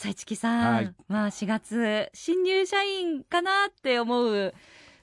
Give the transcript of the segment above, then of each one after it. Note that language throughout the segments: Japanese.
さあ、市木さん、はい。まあ4月、新入社員かなって思う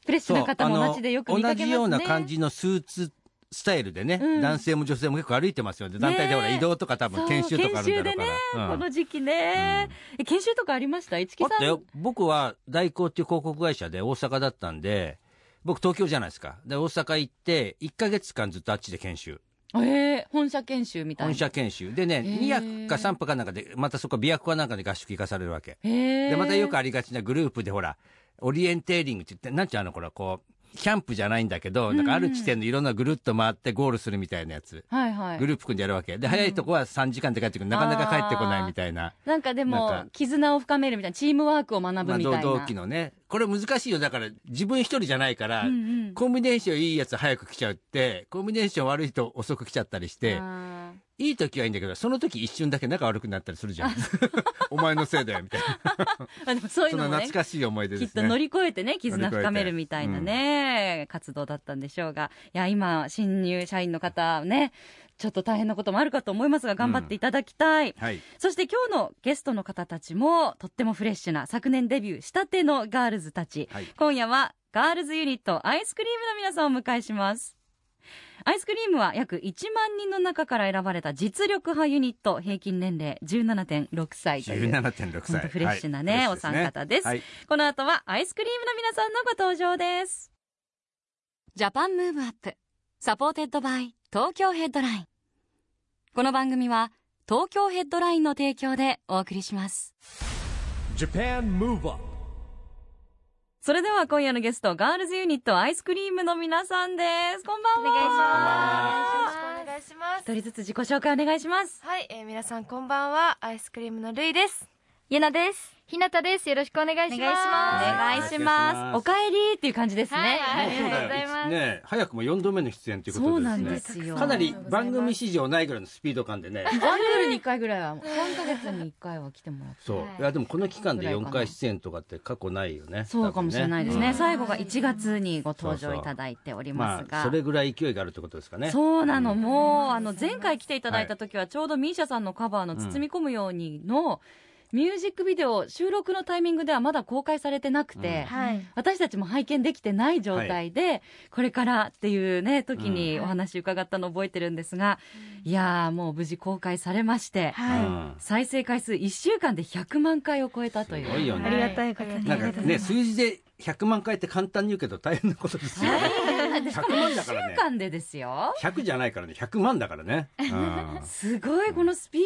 フレッシュな方もそうあの街でよく見かけますね。同じような感じのスーツスタイルでね、うん。男性も女性も結構歩いてますよね。団体でほら移動とか多分研修とかあるんだろうから。ね、うん。この時期ね、え研修とかありました？市木さん？僕は大光っていう広告会社で大阪だったんで僕東京じゃないですか。で大阪行って1か月間ずっとあっちで研修えー本社研修みたいな。本社研修。でねへー。2泊か3泊かなんかでまたそこ琵琶湖かなんかで合宿行かされるわけ。へー。でまたよくありがちなグループでほらオリエンテーリングって言ってなんちゅうあのこれこうキャンプじゃないんだけど、なんかある地点のいろんなぐるっと回ってゴールするみたいなやつ、はいはい。グループ組んでやるわけ。で早いとこは3時間で帰ってくるなかなか帰ってこないみたいな。なんかでも絆を深めるみたいなチームワークを学ぶみたいな、まあ、同同期のね。これ難しいよ。だから自分一人じゃないから、うんうん。コンビネーションいいやつ早く来ちゃうってコンビネーション悪い人遅く来ちゃったりしてあいい時はいいんだけどその時一瞬だけ仲悪くなったりするじゃん。お前のせいだよみたいな。でもそういうそののもね懐かしい思い出きっですね。と乗り越えてね絆深めるみたいなね、活動だったんでしょうが。いや今新入社員の方ねちょっと大変なこともあるかと思いますが頑張っていただきたい、はい。そして今日のゲストの方たちもとってもフレッシュな昨年デビューしたてのガールズたち、はい。今夜はガールズユニット iScream の皆さんをお迎えしますiScream は約1万人の中から選ばれた実力派ユニット平均年齢17.6歳という17.6歳。当フレッシュなね、はい。お三方です、はい。この後は iScream の皆さんのご登場です。 Japan Move Up supported by Tokyo Headline.この番組は東京ヘッドラインの提供でお送りします。Japan Move Up それでは今夜のゲストガールズユニットアイスクリームの皆さんですこんばんはお願いします。よろしくお願いします。一人ずつ自己紹介お願いしますはい、えー、皆さんこんばんは。アイスクリームのるいです。ゆなです。ひなたです。よろしくお願いします。お願いしおます。おかえりっていう感じですね、はいはいありがとうござい。ますね早くも4度目の出演ということでそうなんすねですよ。かなり番組史上ないぐらいのスピード感でね。ワンクールに1回ぐらいは3ヶ月に1回は来てもらって。そう、はい。い、やでもこの期間で4ぐらいかな回出演とかって過去ないよね。そうかもしれないですね、最後が1月にご登場いただいておりうんますが、まあそれぐらい勢いがあるってことですかね。そうなの、うん。もうあの前回来ていただいた時はちょうどミーシャさんのカバーの「包み込むように」のミュージックビデオ収録のタイミングではまだ公開されてなくて、はい。私たちも拝見できてない状態で、これからっていうね時にお話伺ったの覚えてるんですが、いやーもう無事公開されまして、はい。うん再生回数1週間で100万回を超えたという。すごいよね。ありがたいことに。なんかね数字で100万回って簡単に言うけど大変なことですよ。ね100万だから1ね週間でですよ。100じゃないからね。100万だからね、うん。すごいこのスピー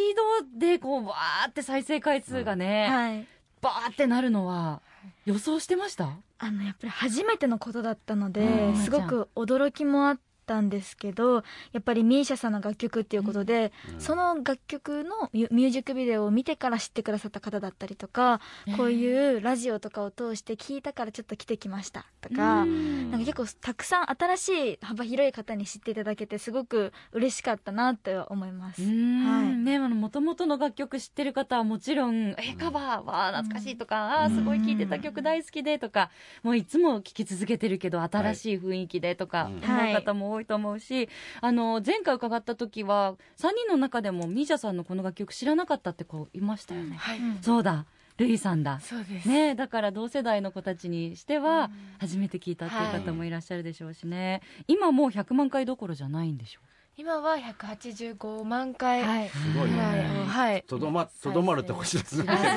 ドでこうわーって再生回数がね、はい。バーってなるのは予想してました？あの、やっぱり初めてのことだったのでうん、すごく驚きもあったんですけど、やっぱりミーシャさんの楽曲っていうことで、うん。その楽曲のミュージックビデオを見てから知ってくださった方だったりとか、こういうラジオとかを通して聞いたからちょっと来てきましたとか、なんか結構たくさん新しい幅広い方に知っていただけてすごく嬉しかったなって思います。はい。ねあの元々の楽曲知ってる方はもちろん「えカバーは懐かしい」とか「あーすごい聴いてた曲大好きで」とかもういつも聴き続けてるけど新しい雰囲気でとかうん。思う方も多いと思うし、あの前回伺った時は3人の中でもミーシャさんのこの楽曲知らなかったって子いましたよね。はい。そうだルイさんだそうです。ね、だから同世代の子たちにしては初めて聞いたっていう方もいらっしゃるでしょうしね、今もう100万回どころじゃないんでしょ今は185万回。はい。すごいよはい。ねはい。とどまとどまるとこ知らず知らずです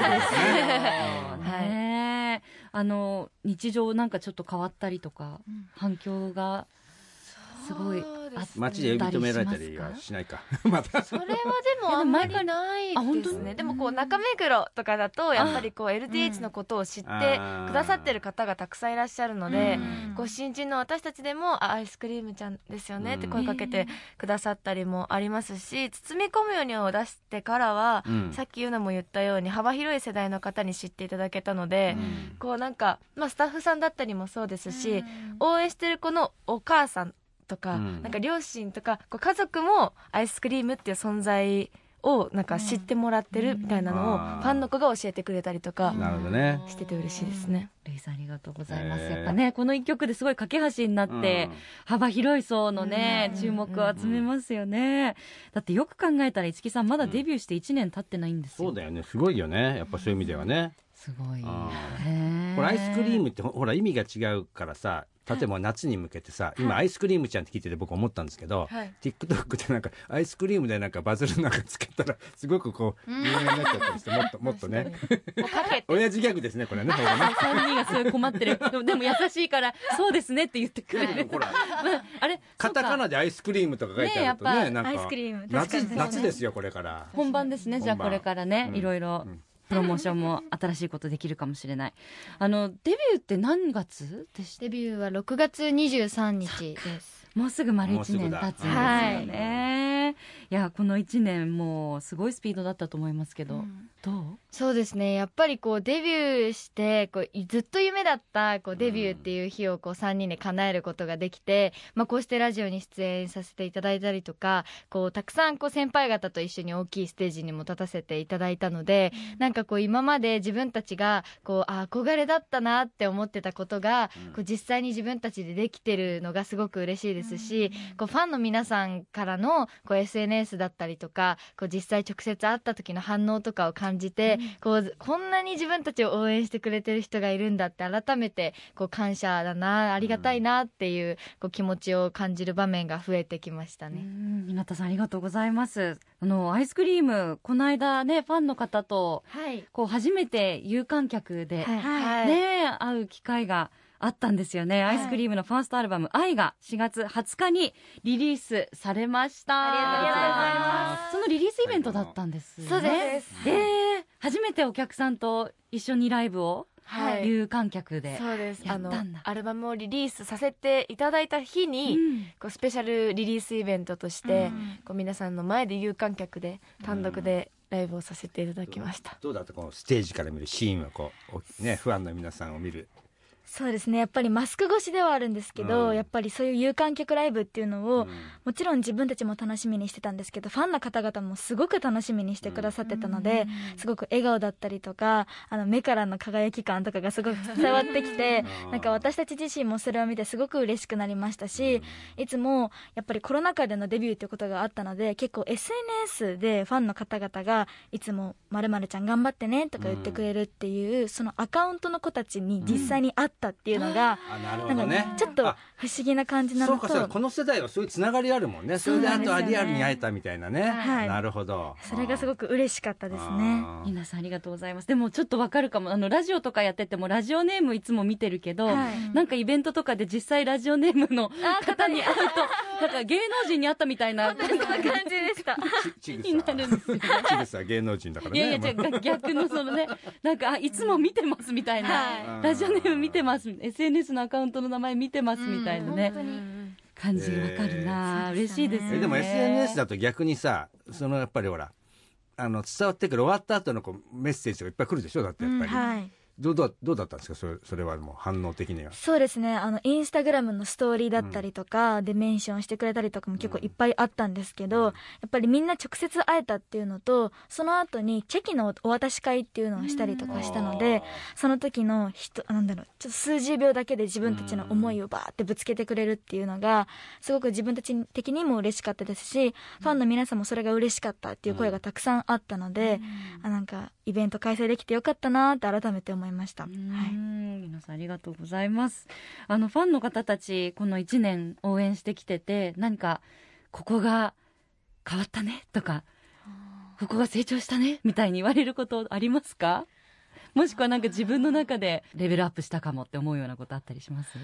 うねあの日常なんかちょっと変わったりとか、反響がすごいそうですね。街で呼び止められたりはしないか。また。それはでもあんまりないですね。でもこう中目黒とかだとやっぱりこう LDH のことを知ってくださってる方がたくさんいらっしゃるのでうん。こう新人の私たちでもあアイスクリームちゃんですよねって声かけてくださったりもありますし包み込むようにを出してからはうん。さっきゆなも言ったように幅広い世代の方に知っていただけたのでこうなんかまあスタッフさんだったりもそうですし応援してる子のお母さんとか、うん。なんか両親とかこう家族もアイスクリームっていう存在をなんか知ってもらってるみたいなのをファンの子が教えてくれたりとかなるほどね。してて嬉しいですね。レイさんありがとうございます、えー。やっぱねこの一曲ですごい架け橋になって、幅広い層のね、うん。注目を集めますよね、だってよく考えたら五木さんまだデビューして1年経ってないんですよ、そうだよね。すごいよね。やっぱそういう意味ではねすごい。これアイスクリームってほほら意味が違うからさ例えば夏に向けてさ今アイスクリームちゃんって聞いてて僕思ったんですけど、はい。TikTok でなんかアイスクリームでなんかバズるなんかつけたらすごくこう有名になっちゃったりしてもっと もっとね。親父ギャグですねこれねね。3人がすごい困ってる。でもでも優しいからそうですねって言ってくれる、ほら。あれカタカナでアイスクリームとか書いてあるとねねなんか夏夏ですよこれから。本番ですねじゃあこれからね、うん。いろいろ。うんプロモーションも新しいことできるかもしれない。あのデビューって何月？でしたデビューは6月23日です。もうすぐ丸1もうすぐだ年経つんですよね、い、やこの1年もうすごいスピードだったと思いますけど、どう？そうですね。やっぱりこうデビューしてこういずっと夢だったこうデビューっていう日をこう3人で叶えることができて、まあ、こうしてラジオに出演させていただいたりとかこうたくさんこう先輩方と一緒に大きいステージにも立たせていただいたので、なんかこう今まで自分たちがこうあ憧れだったなって思ってたことが、こう実際に自分たちでできてるのがすごく嬉しいですし、こうファンの皆さんからのこう SNS だったりとかこう実際直接会った時の反応とかを感じて、こうこんなに自分たちを応援してくれてる人がいるんだって改めてこう感謝だなありがたいなっていうこう気持ちを感じる場面が増えてきましたうね。ん。日向さんありがとうございます。あのアイスクリームこの間ねファンの方とはい、こう初めて有観客で、はい。はい。ね会う機会があったんですよね、アイスクリームのファーストアルバム「愛」が4月20日にリリースされました。ありがとうございます。そのリリースイベントだったんですよね。そうです。えー初めてお客さんと一緒にライブをはい。有観客で、そうです。あのやったんだ。アルバムをリリースさせていただいた日に、うん。こうスペシャルリリースイベントとして、こう皆さんの前で有観客で単独でライブをさせていただきました、どうだった？このステージから見るシーンはこうおねファンの皆さんを見るそうですね。やっぱりマスク越しではあるんですけど、うん。やっぱりそういう有観客ライブっていうのを、うん。もちろん自分たちも楽しみにしてたんですけどファンの方々もすごく楽しみにしてくださってたので、すごく笑顔だったりとかあの目からの輝き感とかがすごく伝わってきてうん。なんか私たち自身もそれを見てすごく嬉しくなりましたし、いつもやっぱりコロナ禍でのデビューということがあったので結構 SNS でファンの方々がいつも「まるちゃん頑張ってね」とか言ってくれるっていう、そのアカウントの子たちに実際に会ったっていうのが、あなるほなんかどね。ちょっとあ不思議な感じなのそうかそうかとこの世代はそういうつながりあるもんね。それであとはそうなんですよね。リアルに会えたみたいなね、はい。なるほど。それがすごく嬉しかったですね。皆さんありがとうございます。でもちょっとわかるかも。あのラジオとかやっててもラジオネームいつも見てるけど、はい。なんかイベントとかで実際ラジオネームの方に会うとなんか芸能人に会ったみたいな。そんな感じでした。ちちぐになさ。るんですよねちぐさ芸能人だからね。いやいや違う逆のそのねなんかあいつも見てますみたいな、はい。ラジオネーム見てます。SNS のアカウントの名前見てますみたいなね、本当に。感じわかるな、えー嬉しいですよね。えでも SNS だと逆にさそのやっぱりほらあの伝わってくる終わった後のこうメッセージがいっぱい来るでしょだってやっぱり、はい。どうどうどうだったんですか？それそれはもう反応的には。そうですね。あの、インスタグラムのストーリーだったりとか、でメンションしてくれたりとかも結構いっぱいあったんですけど、やっぱりみんな直接会えたっていうのと、その後にチェキのお渡し会っていうのをしたりとかしたので、その時の人、なんだろう、ちょっと数十秒だけで自分たちの思いをバーってぶつけてくれるっていうのが、すごく自分たち的にも嬉しかったですし、ファンの皆さんもそれが嬉しかったっていう声がたくさんあったので、あなんか、イベント開催できてよかったなって改めて思いました。うはい。ん皆さんありがとうございますあのファンの方たちこの1年応援してきてて何かここが変わったねとかここが成長したねみたいに言われることありますか？もしくはなんか自分の中でレベルアップしたかもって思うようなことあったりします？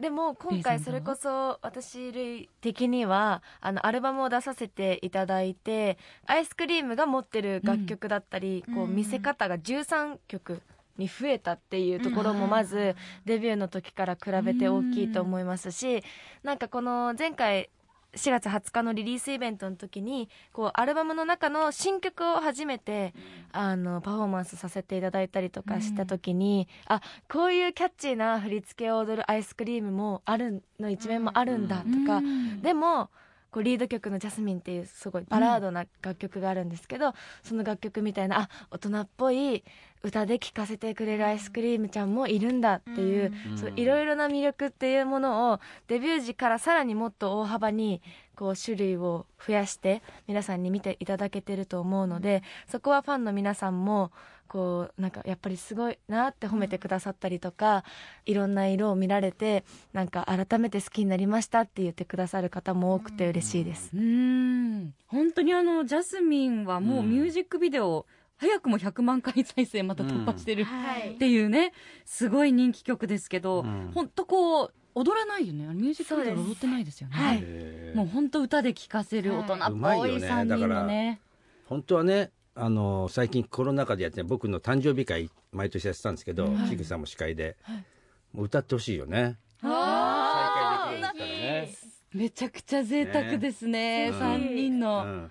でも今回それこそ私類的にはあのアルバムを出させていただいてアイスクリームが持ってる楽曲だったり、こう見せ方が13曲に増えたっていうところもまずデビューの時から比べて大きいと思いますしなんかこの前回4月20日のリリースイベントの時にこうアルバムの中の新曲を初めてあのパフォーマンスさせていただいたりとかした時に、あこういうキャッチーな振り付けを踊るアイスクリームもあるの一面もあるんだとか、でもこうリード曲の「ジャスミン」っていうすごいバラードな楽曲があるんですけど、その楽曲みたいなあ大人っぽい歌で聴かせてくれるアイスクリームちゃんもいるんだっていういろいろな魅力っていうものをデビュー時からさらにもっと大幅にこう種類を増やして皆さんに見ていただけてると思うのでそこはファンの皆さんもこうなんかやっぱりすごいなって褒めてくださったりとかいろんな色を見られてなんか改めて好きになりましたって言ってくださる方も多くて嬉しいです。うーん。本当にあのジャスミンはもうミュージックビデオ、早くも100万回再生また突破してるはい。っていうねすごい人気曲ですけど、うん。本当こう踊らないよね。ミュージックビデオ踊ってないですよね。はい。もう本当歌で聴かせる大人っぽいよね。3人のね。本当はねあの最近コロナ禍でやってる僕の誕生日会毎年やってたんですけど、はい。ちぐさんも司会で、はい。もう歌ってほしいよね。あ再会できるんですからね、めちゃくちゃ贅沢ですね。ね。3人うの、ん、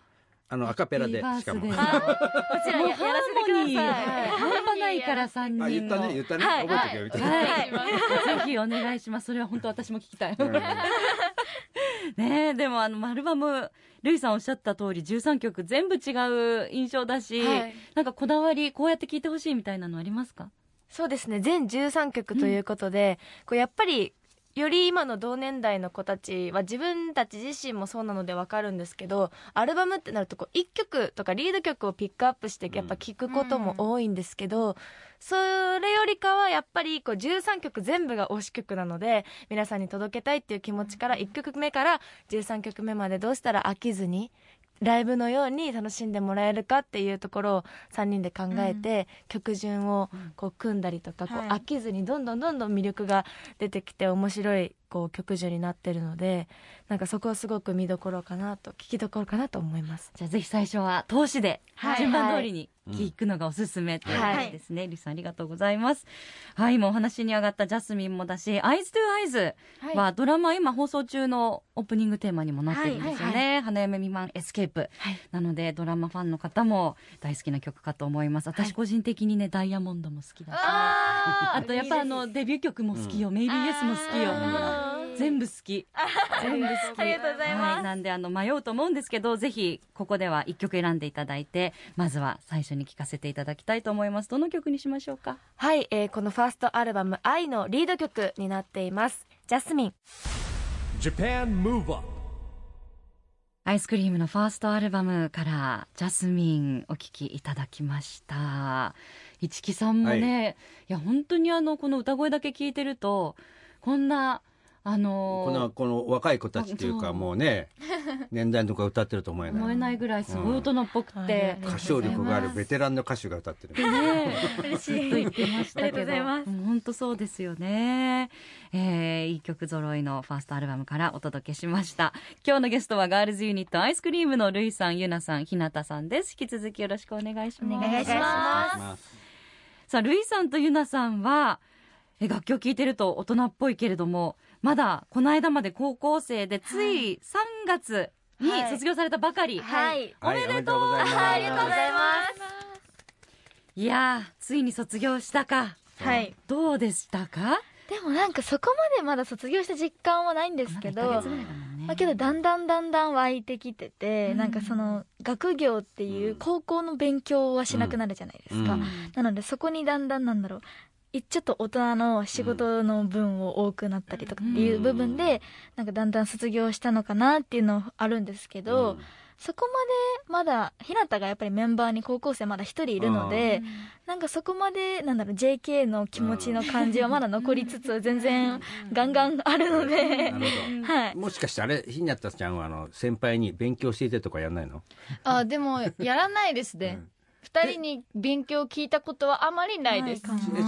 あのアカペラでしかも。バースデーもちろんややらせてください。ハーモニー半端ないから3人の。あ言ったね。言ったね、はい。覚えておけよ。みたいな、はい、ぜひお願いします。それは本当私も聞きたい。ね。え、でもあのアルバム、ルイさんおっしゃった通り、13曲全部違う印象だし、はい。なんかこだわり、こうやって聴いてほしいみたいなのありますか？そうですね。全13曲ということで、こうやっぱりより今の同年代の子たちは自分たち自身もそうなのでわかるんですけどアルバムってなるとこう1曲とかリード曲をピックアップしてやっぱ聴くことも多いんですけど、それよりかはやっぱりこう13曲全部が推し曲なので皆さんに届けたいっていう気持ちから1曲目から13曲目までどうしたら飽きずにライブのように楽しんでもらえるかっていうところを3人で考えて、曲順をこう組んだりとか、こうはい。飽きずにどんどんどんどん魅力が出てきて面白いこう曲順になってるのでなんかそこはすごく見どころかなと聞きどころかなと思います。じゃあぜひ最初は通しではい。順番通りに聴くのがおすすめということですね。ルイさんありがとうございます。はい、今お話に上がったジャスミンもだし、 Eyes to Eyes はドラマ今放送中のオープニングテーマにもなってるんですよね。花嫁未満エスケープ。はいなのでドラマファンの方も大好きな曲かと思います。私個人的にね、ダイヤモンドも好きだし、ああとやっぱあのデビュー曲も好きよ。 Maybe Yes も好きよ。全部好き。全部好き。ありがとうございますはい、なんであの迷うと思うんですけど、ぜひここでは一曲選んでいただいて、まずは最初に聴かせていただきたいと思います。どの曲にしましょうか？はい、えーこのファーストアルバム「愛」のリード曲になっていますジャスミン Japan Move Up アイスクリームのファーストアルバムからジャスミンお聴きいただきました。市木さんもね、い、や本当にあのこの歌声だけ聞いてるとこんなあのこのこの若い子たちっていうかもうね年代のとか歌ってると思えない。思えないぐらいすごい大人っぽくて、うん。歌唱力があるベテランの歌手が歌ってる。ね 嬉しい。ずっと言ってましたけど。本当そうですよね、えーいい曲揃いのファーストアルバムからお届けしました。今日のゲストはガールズユニット iScream のルイさんゆなさんひなたさんです。引き続きよろしくお願いします。お願いします。ます。さあルイさんとゆなさんはえ楽器を聴いてると大人っぽいけれどもまだこの間まで高校生でつい3月にはい。卒業されたばかり、はい。はい。おめでとうございます。ありがとうございます。いやーついに卒業したか。はい。どうでしたか？でもなんかそこまでまだ卒業した実感はないんですけど、まだ1ヶ月ぐらいだもんね。まあ、けどだんだんだんだん湧いてきてて、うん。なんかその学業っていう高校の勉強はしなくなるじゃないですか、うん。なのでそこにだんだんなんだろういちょっと大人の仕事の分を多くなったりとかっていう部分で、なんかだんだん卒業したのかなっていうのあるんですけど、そこまでまだ日向がやっぱりメンバーに高校生まだ1人いるので、なんかそこまでなんだろう JK の気持ちの感じはまだ残りつつ全然ガンガンあるのではい、もしかしてあれ日向ちゃんはあの先輩に勉強していてとかやんないの？あでもやらないですね、うん。二人に勉強を聞いたことはあまりないです、ち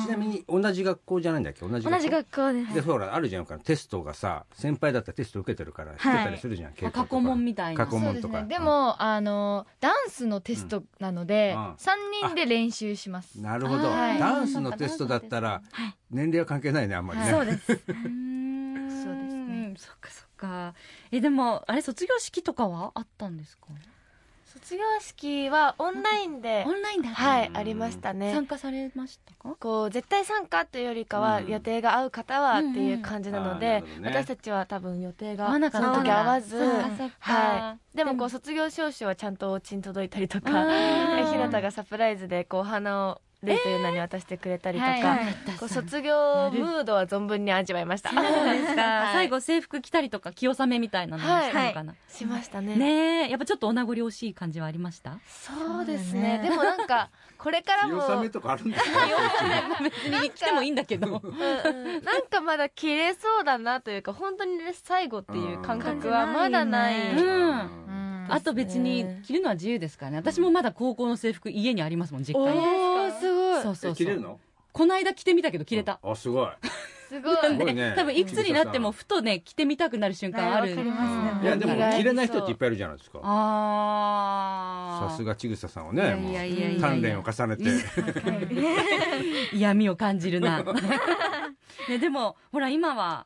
なみに同じ学校じゃないんだっけ？同じ同じ学校で、でほらあるじゃんかテストがさ先輩だったらテスト受けてるからしてたりするじゃん、はい、過去問みたいな。過去問とか。で、ね,、も、うん、あのダンスのテストなので、うん、3人で練習します。なるほど、はい、ダンスのテストだったら年齢は関係ないねあんまりね、そうです。そうですね。そっかそっか。えでもあれ卒業式とかはあったんですか？卒業式はオンラインでオンラインだった。はいありましたね。参加されましたか？こう絶対参加というよりかはうん。予定が合う方はっていう感じなので私たちは多分予定が合わなかったその時合わずはい。でもこう卒業証書はちゃんとお家に届いたりとかあー。ひなたがサプライズでこうお花をレイという名に渡してくれたりとか、はい。はい。こう卒業ムードは存分に味わいました。そうですか、はい。最後制服着たりとか清納みたいなのもしたのかな、しましたね。ねえ。やっぱちょっとお名残惜しい感じはありましたそうですね。でもなんかこれからも清めとかあるんですか？別に着てもいいんだけど。なんかまだ切れそうだなというか本当に最後っていう感覚はまだない、うん。うん。あと別に着るのは自由ですからね。私もまだ高校の制服家にありますもん実家に。そうそうそう。え着れるの？この間着てみたけど着れた、あすごい。すごい。すごいね。多分いくつになってもふとね着てみたくなる瞬間ある。わかります。ねいやでも着れない人っていっぱいいるじゃないですか。ああさすがちぐささんはねもう鍛錬を重ねて。闇 を感じるな、ね、でもほら今は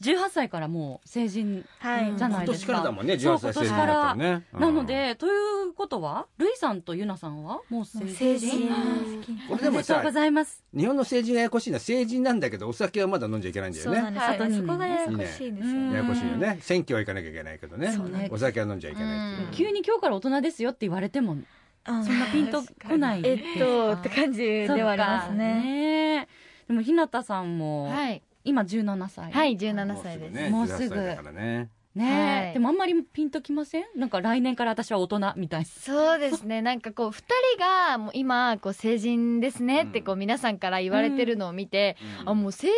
18歳からもう成人はい。じゃな今いですか。ら年かだもんねそう18歳成人だったら。ねうん。なのでということはルイさんとユナさんはもう成人？成人。これでもさおめでとうございます。日本の成人がややこしいのは成人なんだけどお酒はまだ飲んじゃいけないんだよね。そうなんです。はい。よね。そこがややこしいんですよややこしいよね。選挙は行かなきゃいけないけどね。ね。お酒は飲んじゃいけないっていう。急に今日から大人ですよって言われてもうんそんなピンとこない。えっとって感じではありますね。ねでも日向さんもはい。今17歳。はい、17歳です。ねもうすぐ。18歳だからね。ねはい。でもあんまりピンときません？なんか来年から私は大人みたいな。そうですね。なんかこう、二人がもう今、こう、成人ですねってこう、皆さんから言われてるのを見て、あ、もう成人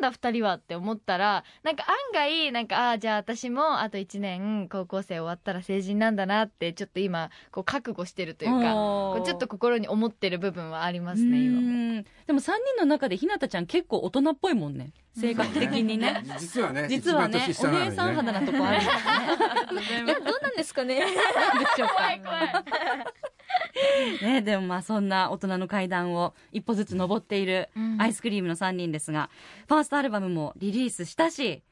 なんだ二人はって思ったら、なんか案外、なんか、ああ、じゃあ私もあと一年高校生終わったら成人なんだなって、ちょっと今、こう、覚悟してるというか、こうちょっと心に思ってる部分はありますね、今も。うん。でも3人の中でひなたちゃん結構大人っぽいもんね性格的にね。実はね実はねお姉さん肌なとこあるんですね。いやどうなんですかね。なんでしょうかねでもまあそんな大人の階段を一歩ずつ登っているアイスクリームの3人ですが、ファーストアルバムもリリースしたし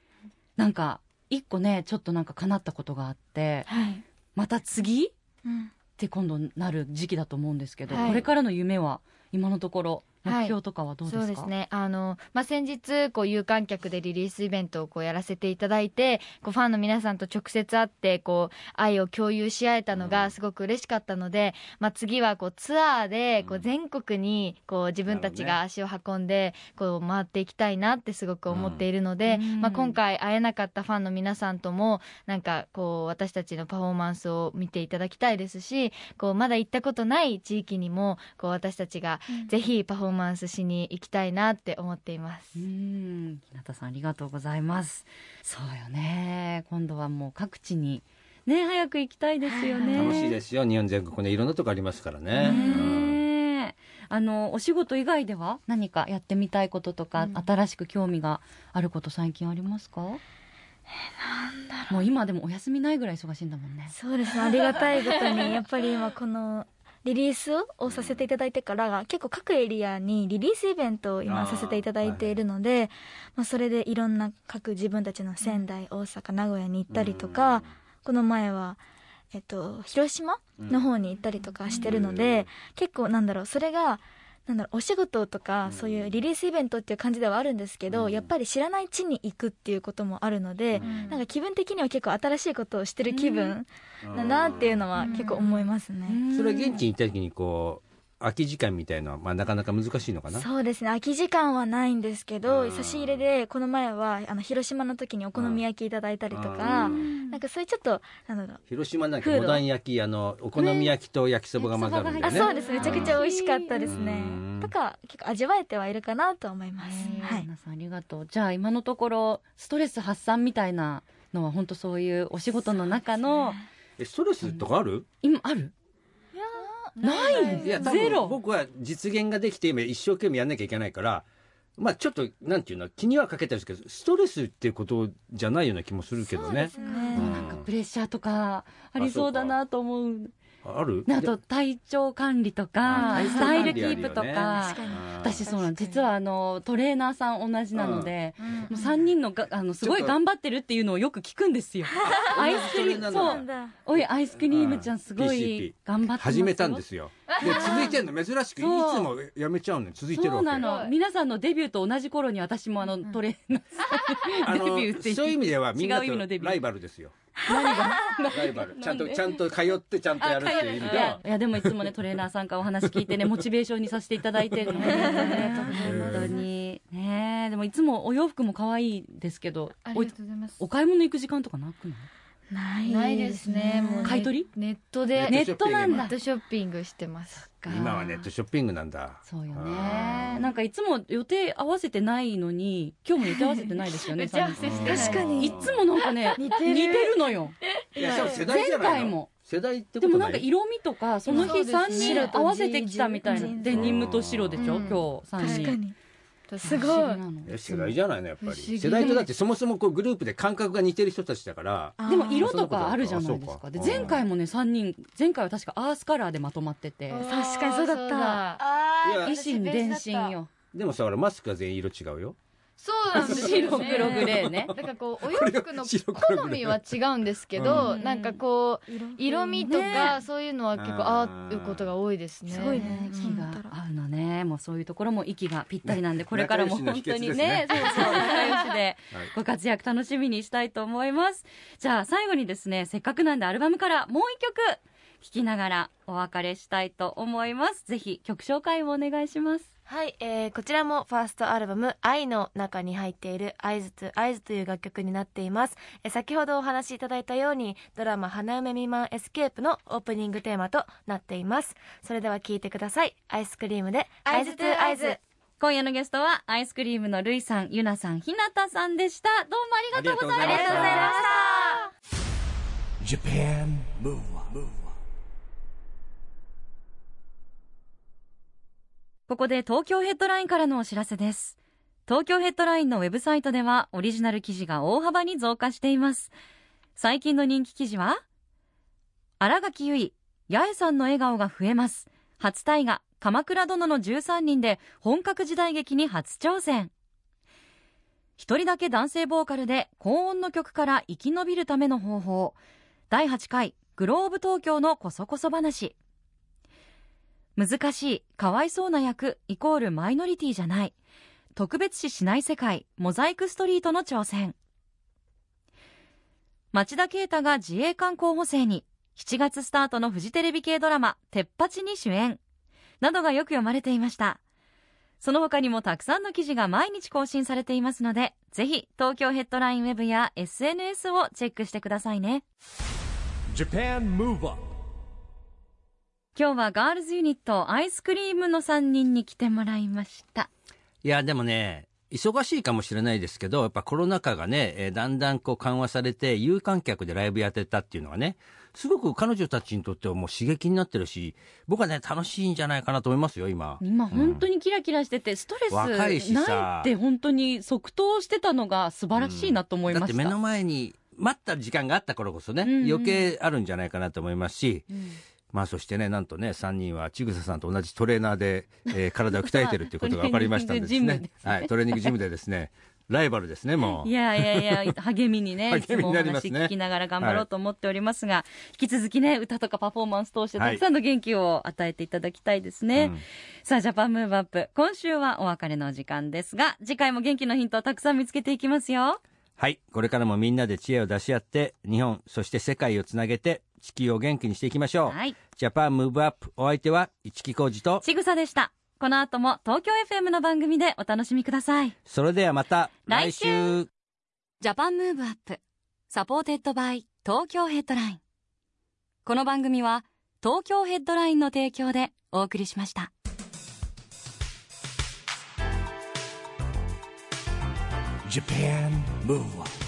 なんか一個ねちょっとなんか叶ったことがあってはい。また次？っうん。て今度なる時期だと思うんですけど、はい。これからの夢は今のところはい目標とかはどうですか、そうですね。あの、まあ、先日、こう、有観客でリリースイベントをこうやらせていただいて、こう、ファンの皆さんと直接会って、こう、愛を共有し合えたのがすごく嬉しかったので、まあ、次はこう、ツアーで、こう、全国に、こう、自分たちが足を運んで、こう、回っていきたいなってすごく思っているので、うん。まあ、今回会えなかったファンの皆さんとも、なんか、こう、私たちのパフォーマンスを見ていただきたいですし、こう、まだ行ったことない地域にも、こう、私たちが、ぜひパフォーマンスしに行きたいなって思っています。うん。日向さんありがとうございます。そうよね。今度はもう各地にね早く行きたいですよね。楽しいですよ。日本全国ねいろんなとこありますからね。うん。あのお仕事以外では何かやってみたいこととか、新しく興味があること最近ありますか？もう今でもお休みないぐらい忙しいんだもんね。そうですね。ありがたいことにやっぱり今このリリースをさせていただいてから結構各エリアにリリースイベントを今させていただいているのでまあ、それでいろんな各自分たちの仙台大阪名古屋に行ったりとかこの前は、えっと、広島の方に行ったりとかしてるので結構なんだろうそれがなんだろうお仕事とかそういうリリースイベントっていう感じではあるんですけど、やっぱり知らない地に行くっていうこともあるので、なんか気分的には結構新しいことをしてる気分だなっていうのは結構思いますね。それは現地に行った時にこう空き時間みたいなのは、まあ、なかなか難しいのかな？そうですね。空き時間はないんですけど、うん差し入れでこの前はあの広島の時にお好み焼きいただいたりとか、なんかそういうちょっとなんだろう。広島なんかフード。モダン焼きあのお好み焼きと焼きそばが混ざるんだよね、あそうです。めちゃくちゃ美味しかったですね。うん。とか結構味わえてはいるかなと思います、はい。皆さんありがとう。じゃあ今のところストレス発散みたいなのは本当そういうお仕事の中のえストレスとかある？今あるないいや多ゼロ。分僕は実現ができて今一生懸命やんなきゃいけないからまあちょっとなんていうの気にはかけてるんですけどストレスっていうことじゃないような気もするけどね。そうですね。うんなんかプレッシャーとかありそうだなと思うある？あと体調管理とかスタイルキープとか。私そうなん実はあのトレーナーさん同じなので、うん。もう3人のがあのすごい頑張ってるっていうのをよく聞くんですよ。アイスクリームそうおいアイスクリームちゃんすごい頑張ってますよ。始めたんですよで続いてんの。珍しくいつもやめちゃうのに続いてるそうなわけの皆さんのデビューと同じ頃に私もあのトレーナーあのデビューってそういう意味ではみんなとライバルですよ。何がライバル。ちゃんとちゃんと通ってちゃんとやるっていう意味では。いやでもいつもねトレーナーさんからお話聞いてねモチベーションにさせていただいてるので本当に。ねでもいつもお洋服も可愛いですけどありおがとうございます。お買い物行く時間とかなくない？ないですね。もうね買い取り？ネットで。ネットなんだ。ネットショッピングしてます今はネットショッピングなんだ。そうよあねなんかいつも予定合わせてないのに今日も予定合わせてないですよね 打ち合わせしてない。確かに。いつもなんかね 似てる。のよ。いやでも世代じゃないの。前回も。世代ってでもなんいか色味とかその日そうです3ね人合わせてきたみたいな。デニムと白でしょうん。今日3人。確かにす不思議なの。い。や世代じゃないのやっぱり。世代とだってそもそもこうグループで感覚が似てる人たちだから。でも色とかあるじゃないですか。か。で前回もね3人前回は確かアースカラーでまとまってて。確かにそうだった。維新伝心よ。でもさマスクは全員色違うよそうなんですよ、ね、白黒グレーね。だからこうお洋服の好みは違うんですけど、うん。なんかこう色味とかそういうのは結構合うことが多いですね。すごいね。息うんが合うのねもうそういうところも息がぴったりなんでこれからも本当にね。ねそうそう仲良しではい。ご活躍楽しみにしたいと思います。じゃあ最後にですねせっかくなんでアルバムからもう一曲聴きながらお別れしたいと思います。ぜひ曲紹介をお願いしますはい、えーこちらもファーストアルバム「i」の中に入っている「合図と合図」という楽曲になっています、えー先ほどお話しいただいたようにドラマ「花嫁未満エスケープ」のオープニングテーマとなっています。それでは聴いてください。 iScream で「Eyes to Eyes」今夜のゲストは iScream のルイさんゆなさんひなたさんでした。どうもありがとうございました。ありがとうございました Japan Move Up ここで東京ヘッドラインからのお知らせです。東京ヘッドラインのウェブサイトではオリジナル記事が大幅に増加しています。最近の人気記事は新垣結衣、八重さんの笑顔が増えます。初大河、鎌倉殿の13人で本格時代劇に初挑戦。一人だけ男性ボーカルで高音の曲から生き延びるための方法。第8回グローブ東京のこそこそ話。難しい、かわいそうな役イコールマイノリティじゃない。特別視しない世界、モザイクストリートの挑戦。町田啓太が自衛官候補生に、7月スタートのフジテレビ系ドラマ、鉄八に主演。などがよく読まれていました。その他にもたくさんの記事が毎日更新されていますので、ぜひ東京ヘッドラインウェブや SNS をチェックしてくださいね。今日はガールズユニット iScream の3人に来てもらいました。いやでもね忙しいかもしれないですけどやっぱコロナ禍がね、えーだんだんこう緩和されて有観客でライブやってたっていうのはねすごく彼女たちにとってはもう刺激になってるし僕はね楽しいんじゃないかなと思いますよ今。今本当にキラキラしててストレいしさ。ないって本当に即答してたのが素晴らしいなと思いました。だって目の前に待った時間があった頃こそね、うんうん。余計あるんじゃないかなと思いますし、まあそしてねなんとね3人はちぐささんと同じトレーナーで、えー 体を鍛えてるっていうことが分かりましたんでですね。トレーニングジムですね。はい、トレーニングジムでですねライバルですねもう。いやいやいや、励みに ね、いつもお話聞きながら頑張ろうと思っておりますが、引き続きね、歌とかパフォーマンス通してはい。たくさんの元気を与えていただきたいですね。うん。さあ、ジャパンムーブアップ。今週はお別れのお時間ですが、次回も元気のヒントをたくさん見つけていきますよ。はい。これからもみんなで知恵を出し合って日本そして世界をつなげて地球を元気にしていきましょう、はい。ジャパンムーブアップお相手は市木浩二と。ちぐさでした。この後も東京 FM の番組でお楽しみください。それではまた来来週。Japan Move Up. Supported by Tokyo Headline.この番組は東京ヘッドラインの提供でお送りしました。Japan move.